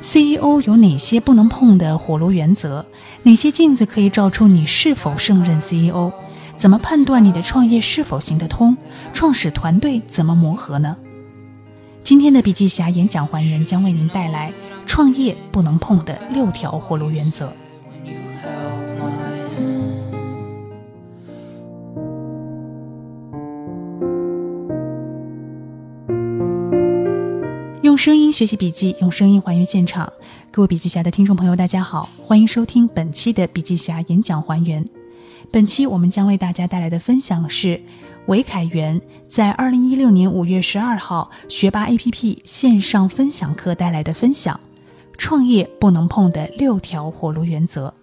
CEO 有哪些不能碰的火炉原则？哪些镜子可以照出你是否胜任 CEO？怎么判断你的创业是否行得通？创始团队怎么磨合呢？今天的笔记侠演讲还原将为您带来创业不能碰的六条火炉原则。声音学习笔记，用声音还原现场。各位笔记侠的听众朋友，大家好，欢迎收听本期的笔记侠演讲还原。本期我们将为大家带来的分享是韦凯元在二零一六年五月十二号学霸 APP 线上分享课带来的分享：创业不能碰的六条火炉原则。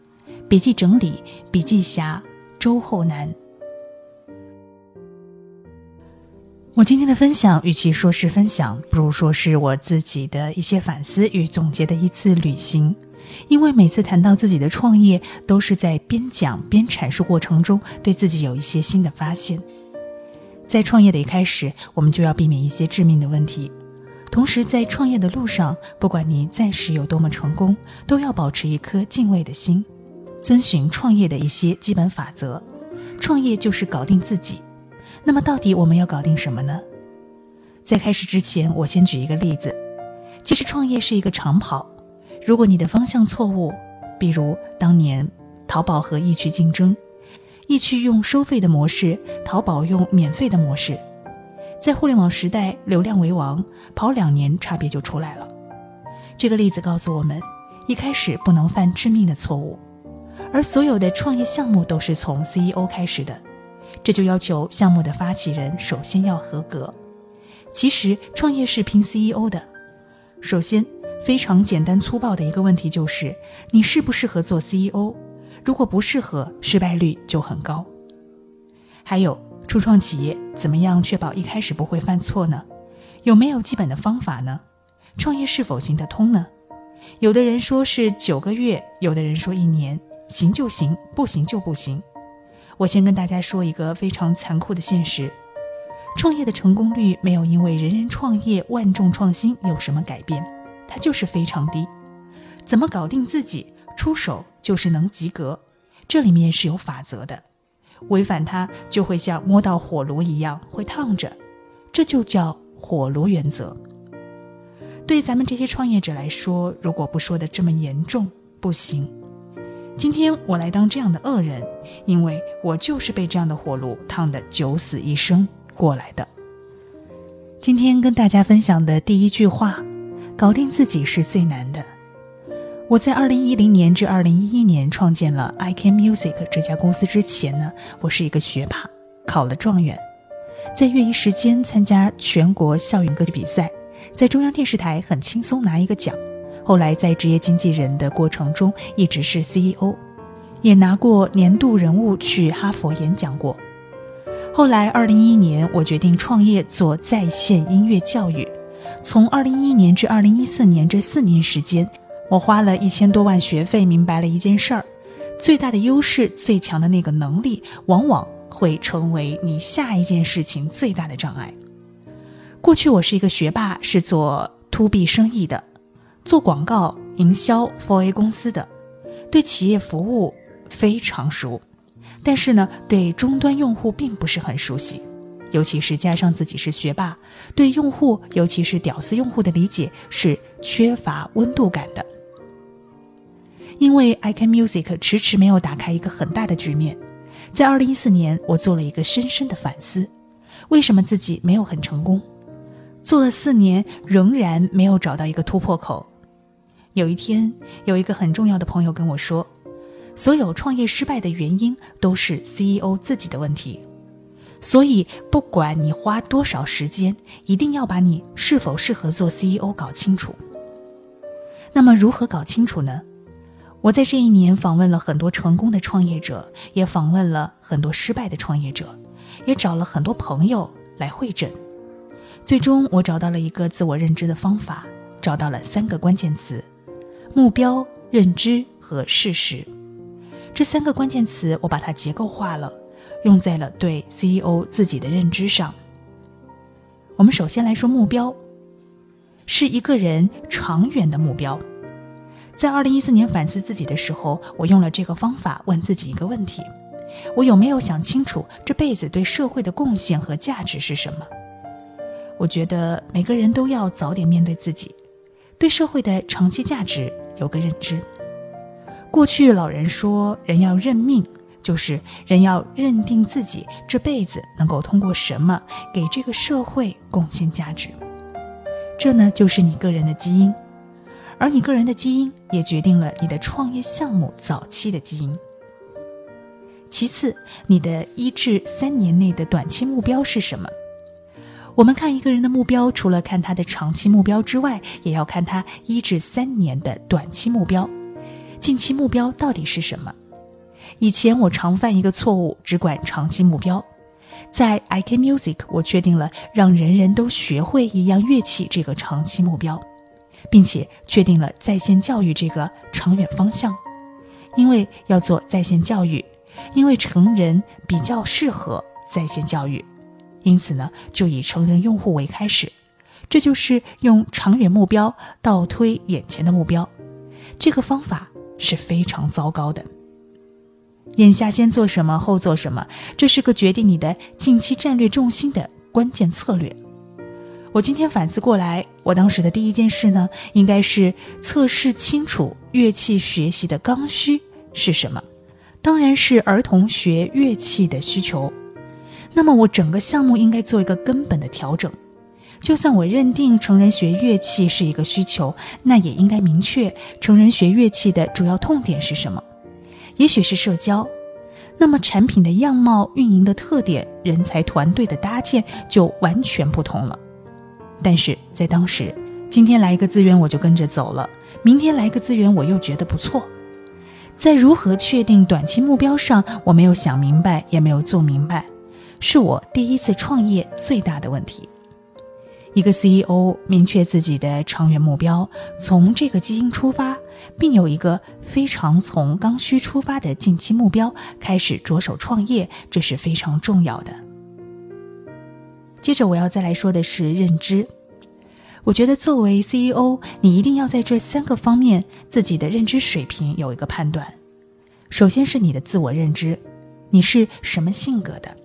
笔记整理，笔记侠周厚南。我今天的分享，与其说是分享，不如说是我自己的一些反思与总结的一次旅行。因为每次谈到自己的创业，都是在边讲边阐述过程中，对自己有一些新的发现。在创业的一开始，我们就要避免一些致命的问题。同时，在创业的路上，不管你暂时有多么成功，都要保持一颗敬畏的心，遵循创业的一些基本法则。创业就是搞定自己。那么，到底我们要搞定什么呢？在开始之前，我先举一个例子。其实，创业是一个长跑。如果你的方向错误，比如当年淘宝和易趣竞争，易趣用收费的模式，淘宝用免费的模式，在互联网时代，流量为王，跑两年差别就出来了。这个例子告诉我们，一开始不能犯致命的错误。而所有的创业项目都是从 CEO 开始的。这就要求项目的发起人首先要合格。其实创业是拼 CEO 的。首先，非常简单粗暴的一个问题就是：你适不适合做 CEO？如果不适合，失败率就很高。还有，初创企业怎么样确保一开始不会犯错呢？有没有基本的方法呢？创业是否行得通呢？有的人说是九个月，有的人说一年，行就行，不行就不行。我先跟大家说一个非常残酷的现实：创业的成功率没有因为人人创业、万众创新有什么改变，它就是非常低。怎么搞定自己，出手就是能及格，这里面是有法则的，违反它就会像摸到火炉一样会烫着，这就叫火炉原则。对咱们这些创业者来说，如果不说的这么严重，不行。今天我来当这样的恶人，因为我就是被这样的火炉烫得九死一生过来的。今天跟大家分享的第一句话：搞定自己是最难的。我在二零一零年至二零一一年创建了 I Can Music 这家公司之前呢，我是一个学霸，考了状元，在业余时间参加全国校园歌剧比赛，在中央电视台很轻松拿一个奖。后来在职业经纪人的过程中，一直是 CEO，也拿过年度人物去哈佛演讲过。后来二零一一年，我决定创业做在线音乐教育。从二零一一年至二零一四年这四年时间，我花了一千多万学费，明白了一件事儿：最大的优势、最强的那个能力，往往会成为你下一件事情最大的障碍。过去我是一个学霸，是做 to B 生意的。做广告营销，For A 公司的，对企业服务非常熟，但是呢，对终端用户并不是很熟悉，尤其是加上自己是学霸，对用户，尤其是屌丝用户的理解是缺乏温度感的。因为 I Can Music 迟迟没有打开一个很大的局面，在二零一四年，我做了一个深深的反思，为什么自己没有很成功？做了四年，仍然没有找到一个突破口。有一天，有一个很重要的朋友跟我说：“所有创业失败的原因都是 CEO 自己的问题，所以不管你花多少时间，一定要把你是否适合做 CEO 搞清楚。那么，如何搞清楚呢？我在这一年访问了很多成功的创业者，也访问了很多失败的创业者，也找了很多朋友来会诊，最终我找到了一个自我认知的方法，找到了三个关键词。”目标、认知和事实，这三个关键词，我把它结构化了，用在了对 CEO 自己的认知上。我们首先来说目标。是一个人长远的目标。在二零一四年反思自己的时候，我用了这个方法问自己一个问题：我有没有想清楚这辈子对社会的贡献和价值是什么？我觉得每个人都要早点面对自己，对社会的长期价值有个认知。过去老人说，人要认命，就是人要认定自己这辈子能够通过什么给这个社会贡献价值。这呢，就是你个人的基因。而你个人的基因也决定了你的创业项目早期的基因。其次，你的一至三年内的短期目标是什么？我们看一个人的目标，除了看他的长期目标之外，也要看他一至三年的短期目标。近期目标到底是什么？以前我常犯一个错误，只管长期目标。在 IK Music，我确定了让人人都学会一样乐器这个长期目标。并且确定了在线教育这个长远方向，因为要做在线教育，因为成人比较适合在线教育，因此呢，就以成人用户为开始，这就是用长远目标倒推眼前的目标，这个方法是非常糟糕的。眼下先做什么，后做什么，这是个决定你的近期战略重心的关键策略。我今天反思过来，我当时的第一件事呢，应该是测试清楚乐器学习的刚需是什么，当然是儿童学乐器的需求。那么我整个项目应该做一个根本的调整。就算我认定成人学乐器是一个需求，那也应该明确成人学乐器的主要痛点是什么。也许是社交，那么产品的样貌、运营的特点、人才团队的搭建就完全不同了。但是在当时，今天来一个资源我就跟着走了，明天来一个资源我又觉得不错。在如何确定短期目标上，我没有想明白，也没有做明白，是我第一次创业最大的问题。一个 CEO 明确自己的长远目标，从这个基因出发，并有一个非常从刚需出发的近期目标，开始着手创业，这是非常重要的。接着我要再来说的是认知。我觉得作为 CEO，你一定要在这三个方面自己的认知水平有一个判断。首先是你的自我认知，你是什么性格的？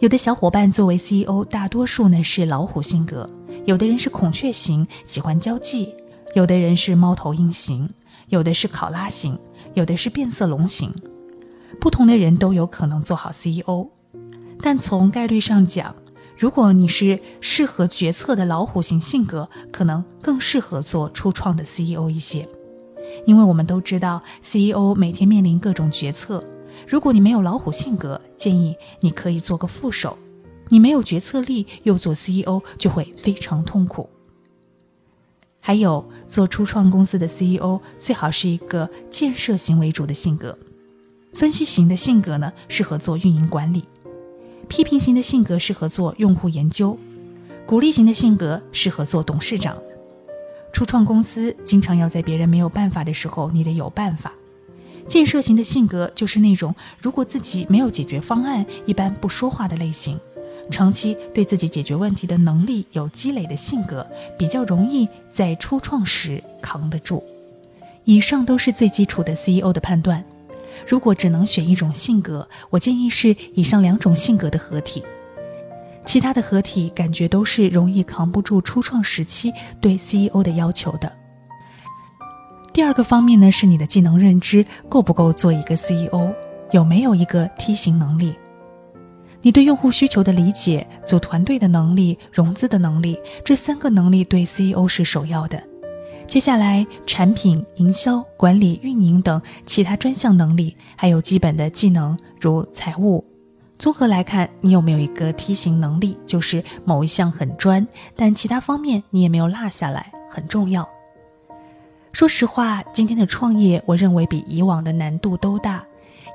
有的小伙伴作为 CEO，大多数呢是老虎性格；有的人是孔雀型，喜欢交际；有的人是猫头鹰型；有的是考拉型；有的是变色龙型。不同的人都有可能做好 CEO，但从概率上讲，如果你是适合决策的老虎型性格，可能更适合做初创的 CEO 一些，因为我们都知道 CEO 每天面临各种决策。如果你没有老虎性格，建议你可以做个副手。你没有决策力又做 CEO 就会非常痛苦。还有做初创公司的 CEO 最好是一个建设型为主的性格，分析型的性格呢适合做运营管理。批评型的性格适合做用户研究，鼓励型的性格适合做董事长。初创公司经常要在别人没有办法的时候，你得有办法。建设型的性格就是那种如果自己没有解决方案，一般不说话的类型。长期对自己解决问题的能力有积累的性格，比较容易在初创时扛得住。以上都是最基础的 CEO 的判断。如果只能选一种性格，我建议是以上两种性格的合体。其他的合体感觉都是容易扛不住初创时期对 CEO 的要求的。第二个方面呢，是你的技能认知够不够做一个 CEO，有没有一个梯形能力？你对用户需求的理解、组团队的能力、融资的能力，这三个能力对 CEO 是首要的。接下来，产品营销、管理、运营等其他专项能力，还有基本的技能，如财务。综合来看，你有没有一个梯形能力？就是某一项很专，但其他方面你也没有落下来，很重要。说实话，今天的创业，我认为比以往的难度都大，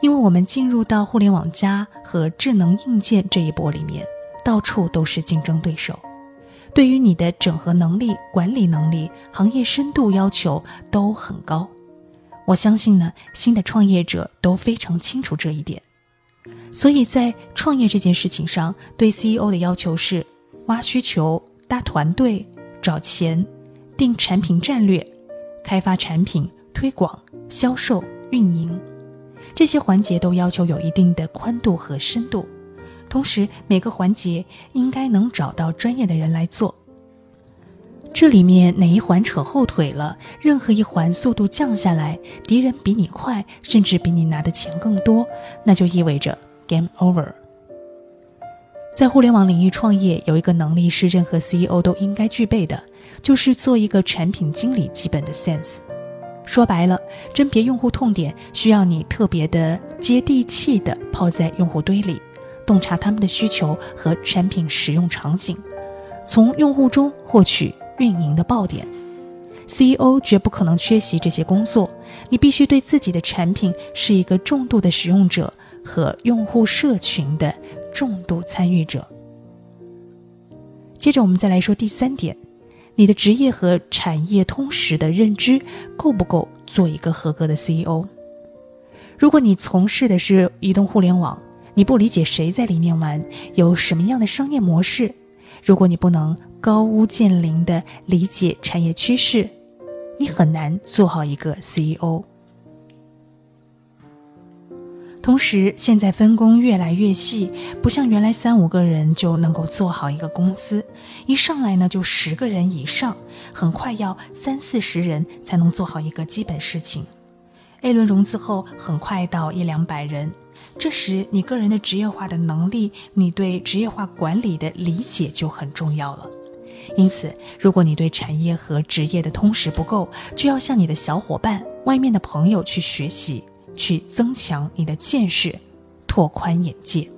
因为我们进入到互联网加和智能硬件这一波里面，到处都是竞争对手。对于你的整合能力、管理能力、行业深度要求都很高，我相信呢，新的创业者都非常清楚这一点。所以在创业这件事情上，对 CEO 的要求是挖需求、搭团队、找钱、定产品战略、开发产品、推广、销售、运营，这些环节都要求有一定的宽度和深度。同时，每个环节应该能找到专业的人来做。这里面哪一环扯后腿了，任何一环速度降下来，敌人比你快，甚至比你拿的钱更多，那就意味着 game over。在互联网领域创业，有一个能力是任何 CEO 都应该具备的，就是做一个产品经理基本的 sense。说白了，甄别用户痛点需要你特别的接地气的泡在用户堆里，洞察他们的需求和产品使用场景，从用户中获取。运营的爆点，CEO 绝不可能缺席这些工作。你必须对自己的产品是一个重度的使用者和用户社群的重度参与者。接着，我们再来说第三点：你的职业和产业通识的认知够不够做一个合格的 CEO？如果你从事的是移动互联网，你不理解谁在里面玩，有什么样的商业模式，如果你不能。高屋建瓴的理解产业趋势，你很难做好一个 CEO。同时，现在分工越来越细，不像原来三五个人就能够做好一个公司，一上来呢就十个人以上，很快要三四十人才能做好一个基本事情。A 轮融资后，很快到一两百人，这时你个人的职业化的能力，你对职业化管理的理解就很重要了。因此，如果你对产业和职业的通识不够，就要向你的小伙伴、外面的朋友去学习，去增强你的见识，拓宽眼界。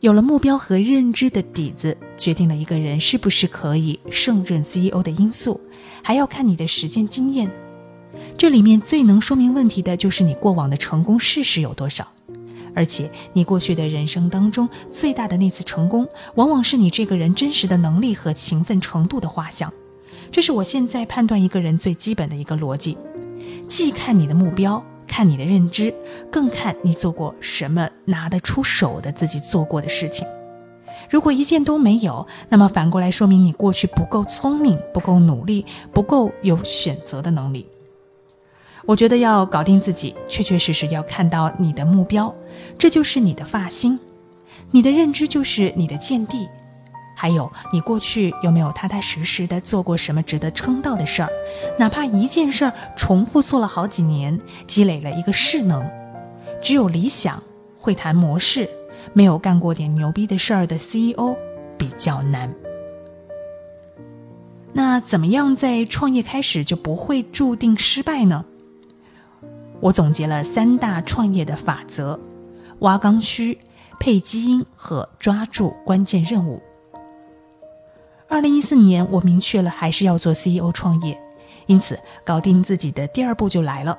有了目标和认知的底子，决定了一个人是不是可以胜任 CEO 的因素，还要看你的实践经验。这里面最能说明问题的就是你过往的成功事实有多少。而且，你过去的人生当中最大的那次成功，往往是你这个人真实的能力和勤奋程度的画像。这是我现在判断一个人最基本的一个逻辑：既看你的目标，看你的认知，更看你做过什么拿得出手的自己做过的事情。如果一件都没有，那么反过来说明你过去不够聪明，不够努力，不够有选择的能力。我觉得要搞定自己，确确实实要看到你的目标，这就是你的发心，你的认知就是你的见地，还有你过去有没有踏踏实实的做过什么值得称道的事儿，哪怕一件事儿重复做了好几年，积累了一个势能。只有理想会谈模式，没有干过点牛逼的事儿的 CEO 比较难。那怎么样在创业开始就不会注定失败呢？我总结了三大创业的法则：挖刚需、配基因和抓住关键任务。二零一四年，我明确了还是要做 CEO 创业，因此搞定自己的第二步就来了。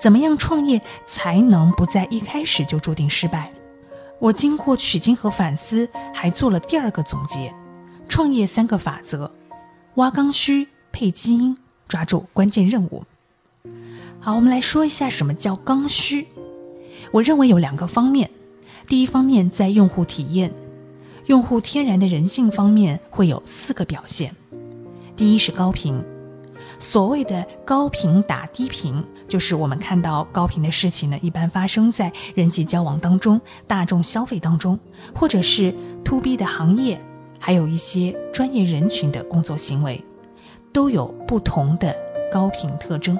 怎么样创业才能不在一开始就注定失败？我经过取经和反思，还做了第二个总结：创业三个法则，挖刚需、配基因、抓住关键任务。好，我们来说一下什么叫刚需。我认为有两个方面。第一方面，在用户体验、用户天然的人性方面，会有四个表现。第一是高频。所谓的高频打低频，就是我们看到高频的事情呢，一般发生在人际交往当中、大众消费当中，或者是 to B 的行业，还有一些专业人群的工作行为，都有不同的高频特征。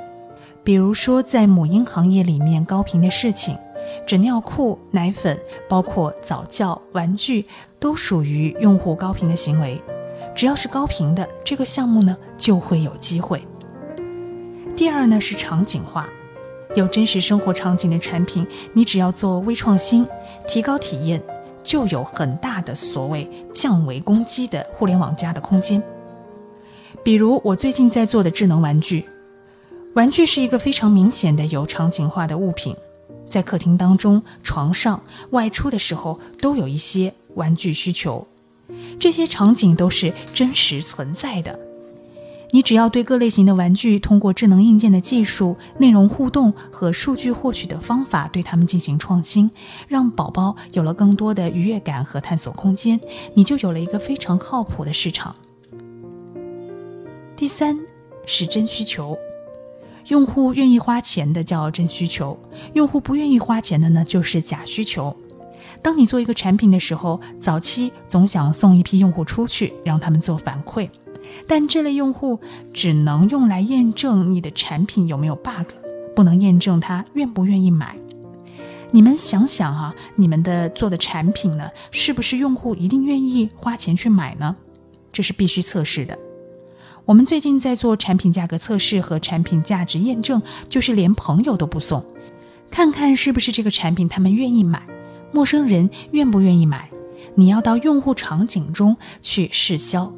比如说，在母婴行业里面，高频的事情，纸尿裤、奶粉，包括早教、玩具，都属于用户高频的行为。只要是高频的这个项目呢，就会有机会。第二呢是场景化，有真实生活场景的产品，你只要做微创新，提高体验，就有很大的所谓降维攻击的互联网加的空间。比如我最近在做的智能玩具。玩具是一个非常明显的有场景化的物品，在客厅当中、床上、外出的时候都有一些玩具需求，这些场景都是真实存在的。你只要对各类型的玩具通过智能硬件的技术、内容互动和数据获取的方法，对他们进行创新，让宝宝有了更多的愉悦感和探索空间，你就有了一个非常靠谱的市场。第三是真需求，用户愿意花钱的叫真需求，用户不愿意花钱的呢就是假需求。当你做一个产品的时候，早期总想送一批用户出去，让他们做反馈，但这类用户只能用来验证你的产品有没有 bug，不能验证他愿不愿意买。你们想想啊，你们的做的产品呢，是不是用户一定愿意花钱去买呢？这是必须测试的。我们最近在做产品价格测试和产品价值验证，就是连朋友都不送，看看是不是这个产品他们愿意买，陌生人愿不愿意买。你要到用户场景中去试销。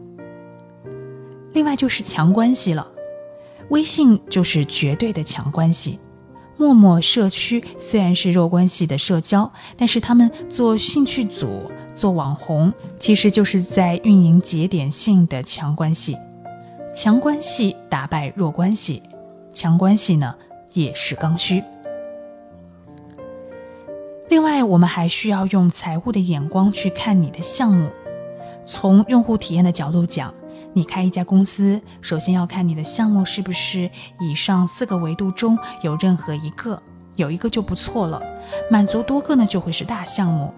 另外就是强关系了，微信就是绝对的强关系，陌陌社区虽然是弱关系的社交，但是他们做兴趣组、做网红，其实就是在运营节点性的强关系。强关系打败弱关系，强关系呢也是刚需。另外，我们还需要用财务的眼光去看你的项目。从用户体验的角度讲，你开一家公司，首先要看你的项目是不是以上四个维度中有任何一个，有一个就不错了。满足多个呢，就会是大项目。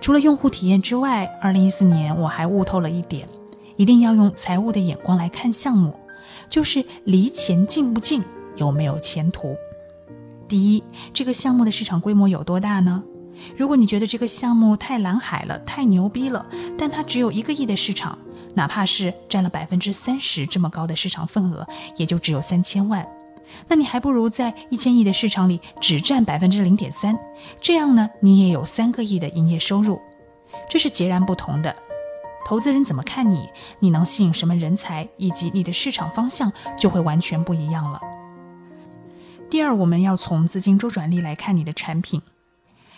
除了用户体验之外，二零一四年我还悟透了一点。一定要用财务的眼光来看项目，就是离钱近不近，有没有前途。第一，这个项目的市场规模有多大呢？如果你觉得这个项目太蓝海了，太牛逼了，但它只有一个亿的市场，哪怕是占了百分之三十这么高的市场份额，也就只有三千万，那你还不如在一千亿的市场里只占百分之零点三，这样呢，你也有三个亿的营业收入，这是截然不同的。投资人怎么看你？你能吸引什么人才？以及你的市场方向就会完全不一样了。第二，我们要从资金周转率来看你的产品。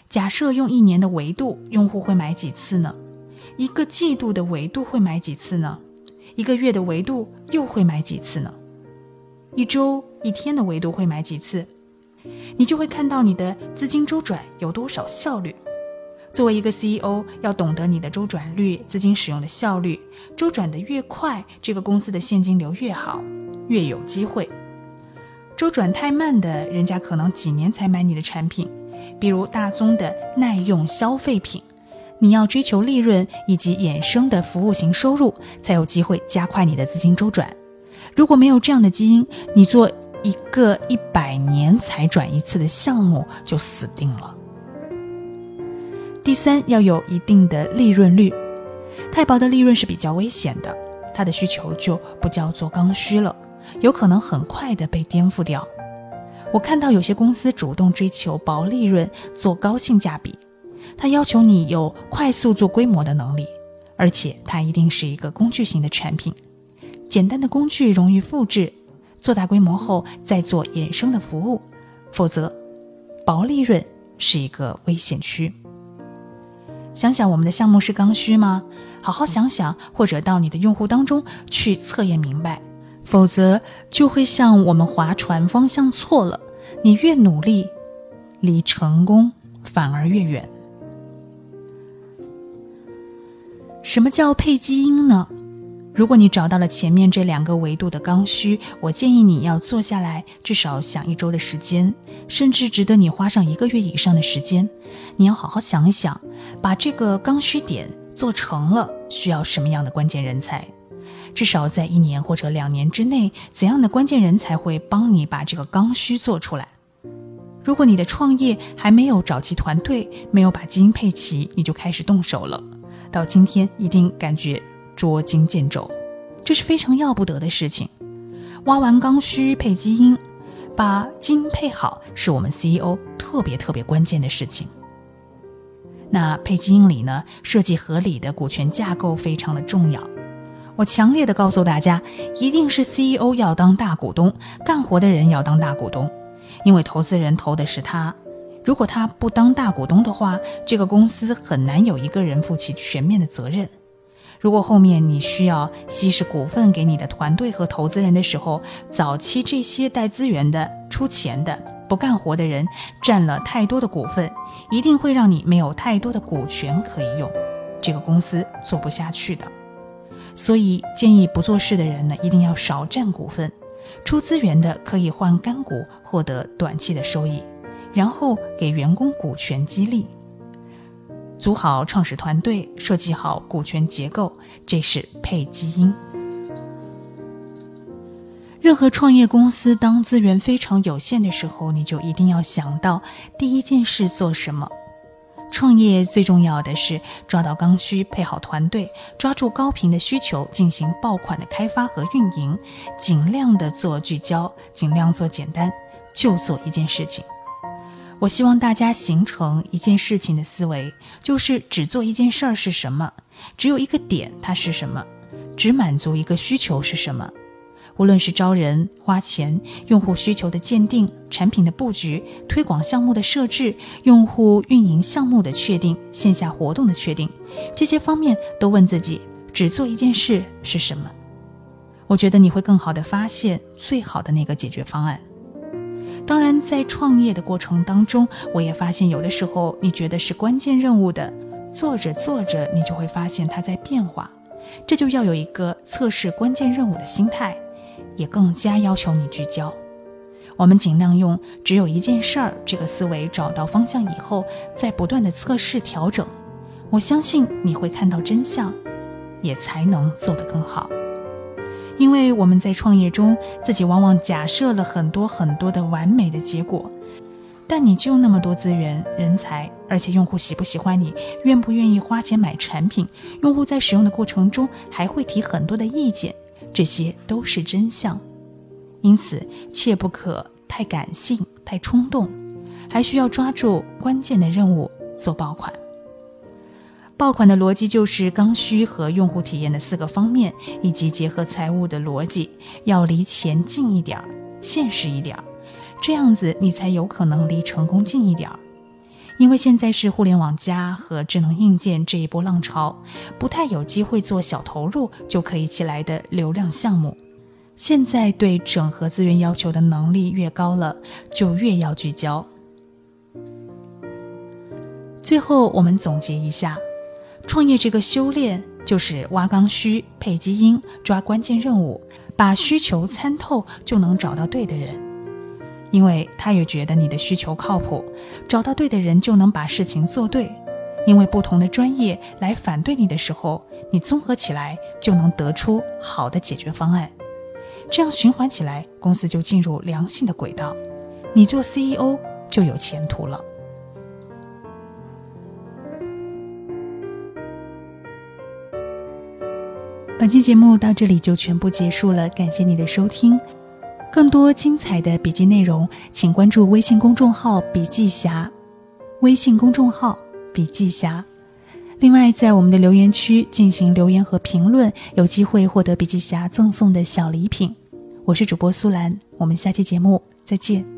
假设用一年的维度，用户会买几次呢？一个季度的维度会买几次呢？一个月的维度又会买几次呢？一周、一天的维度会买几次？你就会看到你的资金周转有多少效率。作为一个 CEO，要懂得你的周转率、资金使用的效率，周转的越快，这个公司的现金流越好，越有机会。周转太慢的，人家可能几年才买你的产品，比如大宗的耐用消费品。你要追求利润以及衍生的服务型收入，才有机会加快你的资金周转。如果没有这样的基因，你做一个一百年才转一次的项目，就死定了。第三，要有一定的利润率，太薄的利润是比较危险的，它的需求就不叫做刚需了，有可能很快的被颠覆掉。我看到有些公司主动追求薄利润，做高性价比，它要求你有快速做规模的能力，而且它一定是一个工具型的产品，简单的工具容易复制，做大规模后再做衍生的服务，否则薄利润是一个危险区。想想我们的项目是刚需吗？好好想想，或者到你的用户当中去测验明白，否则就会像我们划船方向错了，你越努力，离成功反而越远。什么叫配基因呢？如果你找到了前面这两个维度的刚需，我建议你要坐下来，至少想一周的时间，甚至值得你花上一个月以上的时间。你要好好想一想，把这个刚需点做成了，需要什么样的关键人才？至少在一年或者两年之内，怎样的关键人才会帮你把这个刚需做出来？如果你的创业还没有找齐团队，没有把基因配齐，你就开始动手了，到今天一定感觉。捉襟见肘，这是非常要不得的事情。挖完刚需配基因，把基因配好，是我们 CEO 特别特别关键的事情。那配基因里呢，设计合理的股权架构非常的重要。我强烈的告诉大家，一定是 CEO 要当大股东，干活的人要当大股东，因为投资人投的是他。如果他不当大股东的话，这个公司很难有一个人负起全面的责任。如果后面你需要稀释股份给你的团队和投资人的时候，早期这些带资源的、出钱的、不干活的人占了太多的股份，一定会让你没有太多的股权可以用，这个公司做不下去的。所以建议不做事的人呢，一定要少占股份，出资源的可以换干股获得短期的收益，然后给员工股权激励。组好创始团队，设计好股权结构，这是配基因。任何创业公司当资源非常有限的时候，你就一定要想到第一件事做什么。创业最重要的是抓到刚需，配好团队，抓住高频的需求，进行爆款的开发和运营，尽量的做聚焦，尽量做简单，就做一件事情。我希望大家形成一件事情的思维，就是只做一件事儿是什么，只有一个点它是什么，只满足一个需求是什么。无论是招人、花钱、用户需求的鉴定、产品的布局、推广项目的设置、用户运营项目的确定、线下活动的确定，这些方面都问自己：只做一件事是什么？我觉得你会更好的发现最好的那个解决方案。当然，在创业的过程当中，我也发现有的时候你觉得是关键任务的，做着做着你就会发现它在变化，这就要有一个测试关键任务的心态，也更加要求你聚焦。我们尽量用只有一件事儿这个思维找到方向以后，再不断的测试调整，我相信你会看到真相，也才能做得更好。因为我们在创业中，自己往往假设了很多很多的完美的结果，但你就那么多资源、人才，而且用户喜不喜欢你，愿不愿意花钱买产品，用户在使用的过程中还会提很多的意见，这些都是真相。因此，切不可太感性、太冲动，还需要抓住关键的任务做爆款。爆款的逻辑就是刚需和用户体验的四个方面，以及结合财务的逻辑，要离钱近一点儿，现实一点儿，这样子你才有可能离成功近一点儿。因为现在是互联网加和智能硬件这一波浪潮，不太有机会做小投入就可以起来的流量项目。现在对整合资源要求的能力越高了，就越要聚焦。最后，我们总结一下。创业这个修炼，就是挖刚需、配基因、抓关键任务，把需求参透，就能找到对的人。因为他也觉得你的需求靠谱，找到对的人就能把事情做对。因为不同的专业来反对你的时候，你综合起来就能得出好的解决方案。这样循环起来，公司就进入良性的轨道，你做 CEO 就有前途了。本期节目到这里就全部结束了，感谢你的收听。更多精彩的笔记内容，请关注微信公众号“笔记侠”，微信公众号“笔记侠”。另外，在我们的留言区进行留言和评论，有机会获得笔记侠赠送的小礼品。我是主播苏兰，我们下期节目再见。